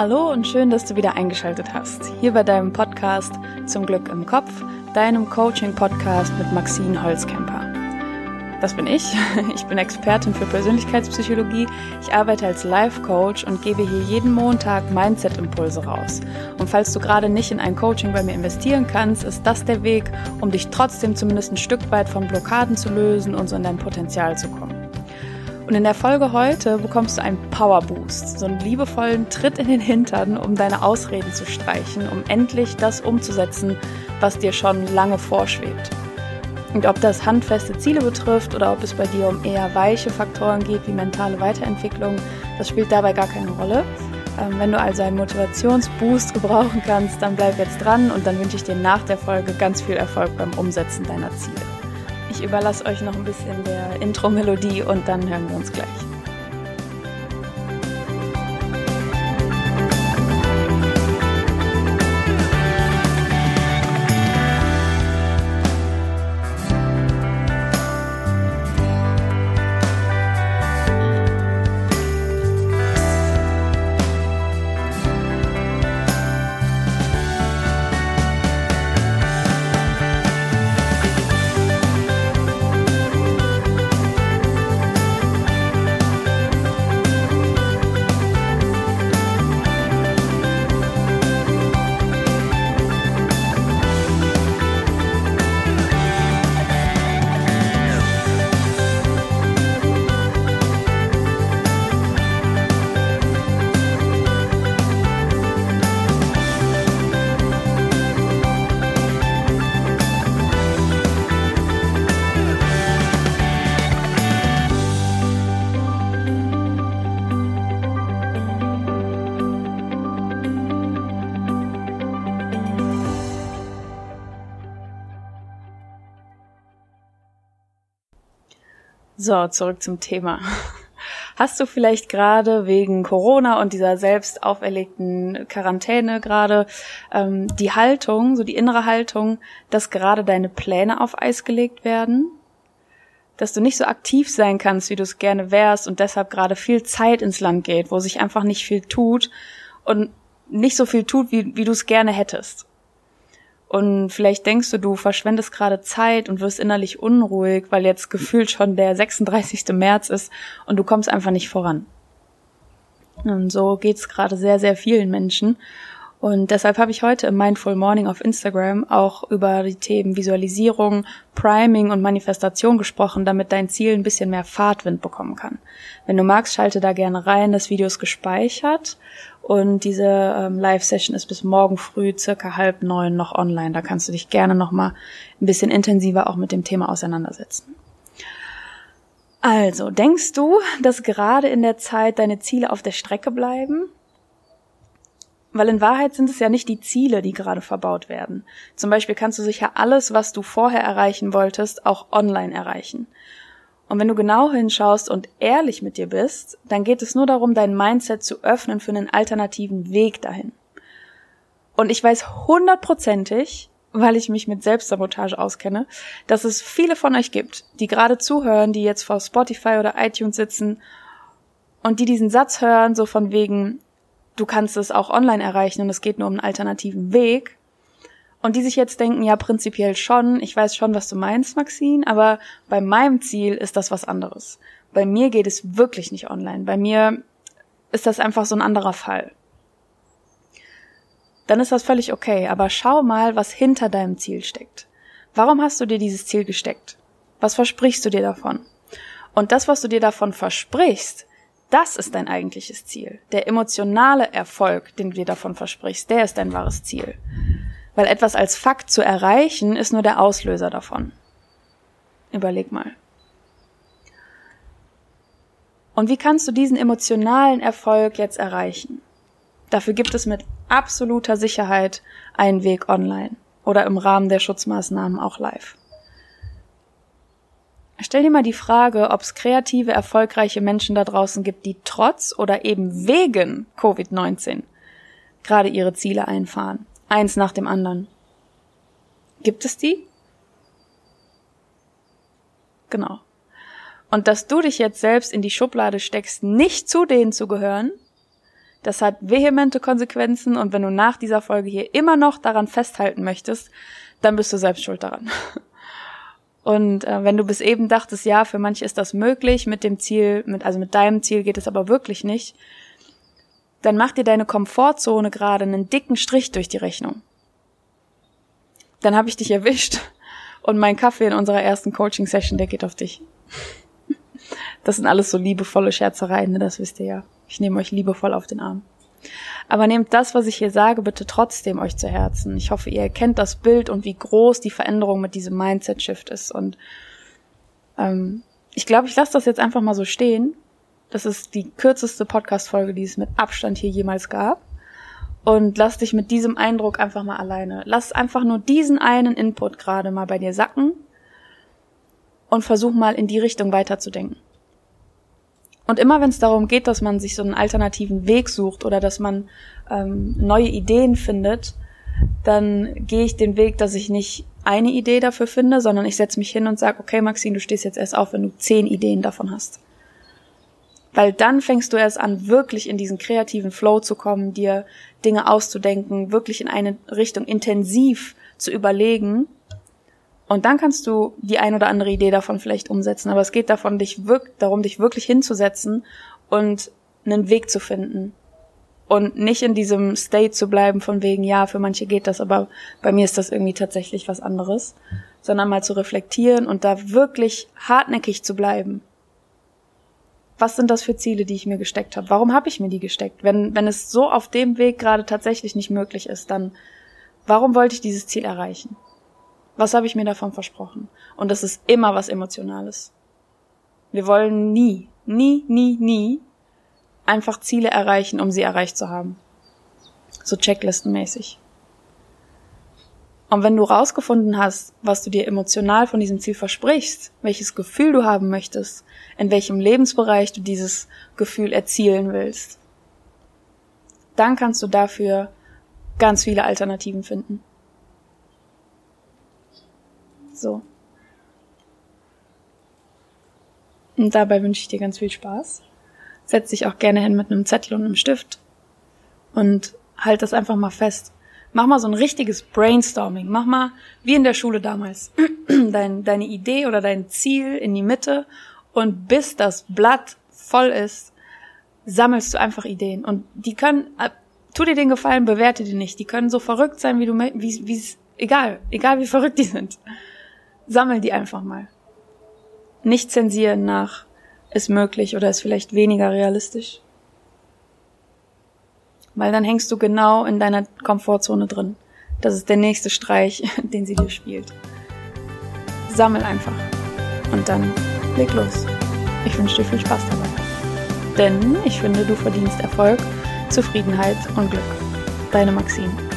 Hallo und schön, dass du wieder eingeschaltet hast. Hier bei deinem Podcast Zum Glück im Kopf, deinem Coaching-Podcast mit Maxine Holzkemper. Das bin ich. Ich bin Expertin für Persönlichkeitspsychologie. Ich arbeite als Life-Coach und gebe hier jeden Montag Mindset-Impulse raus. Und falls du gerade nicht in ein Coaching bei mir investieren kannst, ist das der Weg, um dich trotzdem zumindest ein Stück weit von Blockaden zu lösen und so in dein Potenzial zu kommen. Und in der Folge heute bekommst du einen Power Boost, so einen liebevollen Tritt in den Hintern, um deine Ausreden zu streichen, um endlich das umzusetzen, was dir schon lange vorschwebt. Und ob das handfeste Ziele betrifft oder ob es bei dir um eher weiche Faktoren geht wie mentale Weiterentwicklung, das spielt dabei gar keine Rolle. Ähm, wenn du also einen Motivationsboost gebrauchen kannst, dann bleib jetzt dran und dann wünsche ich dir nach der Folge ganz viel Erfolg beim Umsetzen deiner Ziele. Ich überlasse euch noch ein bisschen der Intro-Melodie und dann hören wir uns gleich. So, zurück zum Thema. Hast du vielleicht gerade wegen Corona und dieser selbst auferlegten Quarantäne gerade ähm, die Haltung, so die innere Haltung, dass gerade deine Pläne auf Eis gelegt werden? Dass du nicht so aktiv sein kannst, wie du es gerne wärst und deshalb gerade viel Zeit ins Land geht, wo sich einfach nicht viel tut und nicht so viel tut, wie, wie du es gerne hättest. Und vielleicht denkst du, du verschwendest gerade Zeit und wirst innerlich unruhig, weil jetzt gefühlt schon der 36. März ist und du kommst einfach nicht voran. Und so geht's gerade sehr, sehr vielen Menschen. Und deshalb habe ich heute im Mindful Morning auf Instagram auch über die Themen Visualisierung, Priming und Manifestation gesprochen, damit dein Ziel ein bisschen mehr Fahrtwind bekommen kann. Wenn du magst, schalte da gerne rein. Das Video ist gespeichert und diese ähm, Live-Session ist bis morgen früh circa halb neun noch online. Da kannst du dich gerne noch mal ein bisschen intensiver auch mit dem Thema auseinandersetzen. Also, denkst du, dass gerade in der Zeit deine Ziele auf der Strecke bleiben? Weil in Wahrheit sind es ja nicht die Ziele, die gerade verbaut werden. Zum Beispiel kannst du sicher alles, was du vorher erreichen wolltest, auch online erreichen. Und wenn du genau hinschaust und ehrlich mit dir bist, dann geht es nur darum, dein Mindset zu öffnen für einen alternativen Weg dahin. Und ich weiß hundertprozentig, weil ich mich mit Selbstsabotage auskenne, dass es viele von euch gibt, die gerade zuhören, die jetzt vor Spotify oder iTunes sitzen und die diesen Satz hören, so von wegen, du kannst es auch online erreichen und es geht nur um einen alternativen Weg. Und die sich jetzt denken, ja, prinzipiell schon, ich weiß schon, was du meinst, Maxine, aber bei meinem Ziel ist das was anderes. Bei mir geht es wirklich nicht online. Bei mir ist das einfach so ein anderer Fall. Dann ist das völlig okay, aber schau mal, was hinter deinem Ziel steckt. Warum hast du dir dieses Ziel gesteckt? Was versprichst du dir davon? Und das, was du dir davon versprichst, das ist dein eigentliches Ziel. Der emotionale Erfolg, den du dir davon versprichst, der ist dein wahres Ziel. Weil etwas als Fakt zu erreichen, ist nur der Auslöser davon. Überleg mal. Und wie kannst du diesen emotionalen Erfolg jetzt erreichen? Dafür gibt es mit absoluter Sicherheit einen Weg online oder im Rahmen der Schutzmaßnahmen auch live. Stell dir mal die Frage, ob es kreative, erfolgreiche Menschen da draußen gibt, die trotz oder eben wegen Covid-19 gerade ihre Ziele einfahren. Eins nach dem anderen. Gibt es die? Genau. Und dass du dich jetzt selbst in die Schublade steckst, nicht zu denen zu gehören, Das hat vehemente Konsequenzen und wenn du nach dieser Folge hier immer noch daran festhalten möchtest, dann bist du selbst schuld daran. Und äh, wenn du bis eben dachtest, ja, für manche ist das möglich, mit dem Ziel, mit, also mit deinem Ziel geht es aber wirklich nicht, dann mach dir deine Komfortzone gerade einen dicken Strich durch die Rechnung. Dann habe ich dich erwischt und mein Kaffee in unserer ersten Coaching-Session, der geht auf dich. Das sind alles so liebevolle Scherzereien, ne? das wisst ihr ja. Ich nehme euch liebevoll auf den Arm. Aber nehmt das, was ich hier sage, bitte trotzdem euch zu Herzen. Ich hoffe, ihr erkennt das Bild und wie groß die Veränderung mit diesem Mindset-Shift ist. Und ähm, ich glaube, ich lasse das jetzt einfach mal so stehen. Das ist die kürzeste Podcast-Folge, die es mit Abstand hier jemals gab. Und lass dich mit diesem Eindruck einfach mal alleine. Lass einfach nur diesen einen Input gerade mal bei dir sacken und versuch mal in die Richtung weiterzudenken. Und immer wenn es darum geht, dass man sich so einen alternativen Weg sucht oder dass man ähm, neue Ideen findet, dann gehe ich den Weg, dass ich nicht eine Idee dafür finde, sondern ich setze mich hin und sage, okay, Maxine, du stehst jetzt erst auf, wenn du zehn Ideen davon hast. Weil dann fängst du erst an, wirklich in diesen kreativen Flow zu kommen, dir Dinge auszudenken, wirklich in eine Richtung intensiv zu überlegen und dann kannst du die ein oder andere Idee davon vielleicht umsetzen. Aber es geht davon, dich wirk darum, dich wirklich hinzusetzen und einen Weg zu finden. Und nicht in diesem State zu bleiben von wegen, ja, für manche geht das, aber bei mir ist das irgendwie tatsächlich was anderes. Sondern mal zu reflektieren und da wirklich hartnäckig zu bleiben. Was sind das für Ziele, die ich mir gesteckt habe? Warum habe ich mir die gesteckt? Wenn, wenn es so auf dem Weg gerade tatsächlich nicht möglich ist, dann warum wollte ich dieses Ziel erreichen? Was habe ich mir davon versprochen? Und das ist immer was Emotionales. Wir wollen nie, nie, nie, nie einfach Ziele erreichen, um sie erreicht zu haben. So checklistenmäßig. Und wenn du rausgefunden hast, was du dir emotional von diesem Ziel versprichst, welches Gefühl du haben möchtest, in welchem Lebensbereich du dieses Gefühl erzielen willst, dann kannst du dafür ganz viele Alternativen finden. So. Und dabei wünsche ich dir ganz viel Spaß. Setz dich auch gerne hin mit einem Zettel und einem Stift und halt das einfach mal fest. Mach mal so ein richtiges Brainstorming. Mach mal, wie in der Schule damals, dein, deine Idee oder dein Ziel in die Mitte und bis das Blatt voll ist, sammelst du einfach Ideen. Und die können, äh, tu dir den Gefallen, bewerte die nicht. Die können so verrückt sein, wie du, wie, wie, egal, egal wie verrückt die sind sammel die einfach mal. Nicht zensieren nach, ist möglich oder ist vielleicht weniger realistisch. Weil dann hängst du genau in deiner Komfortzone drin. Das ist der nächste Streich, den sie dir spielt. Sammel einfach. Und dann leg los. Ich wünsche dir viel Spaß dabei. Denn ich finde, du verdienst Erfolg, Zufriedenheit und Glück. Deine Maxine.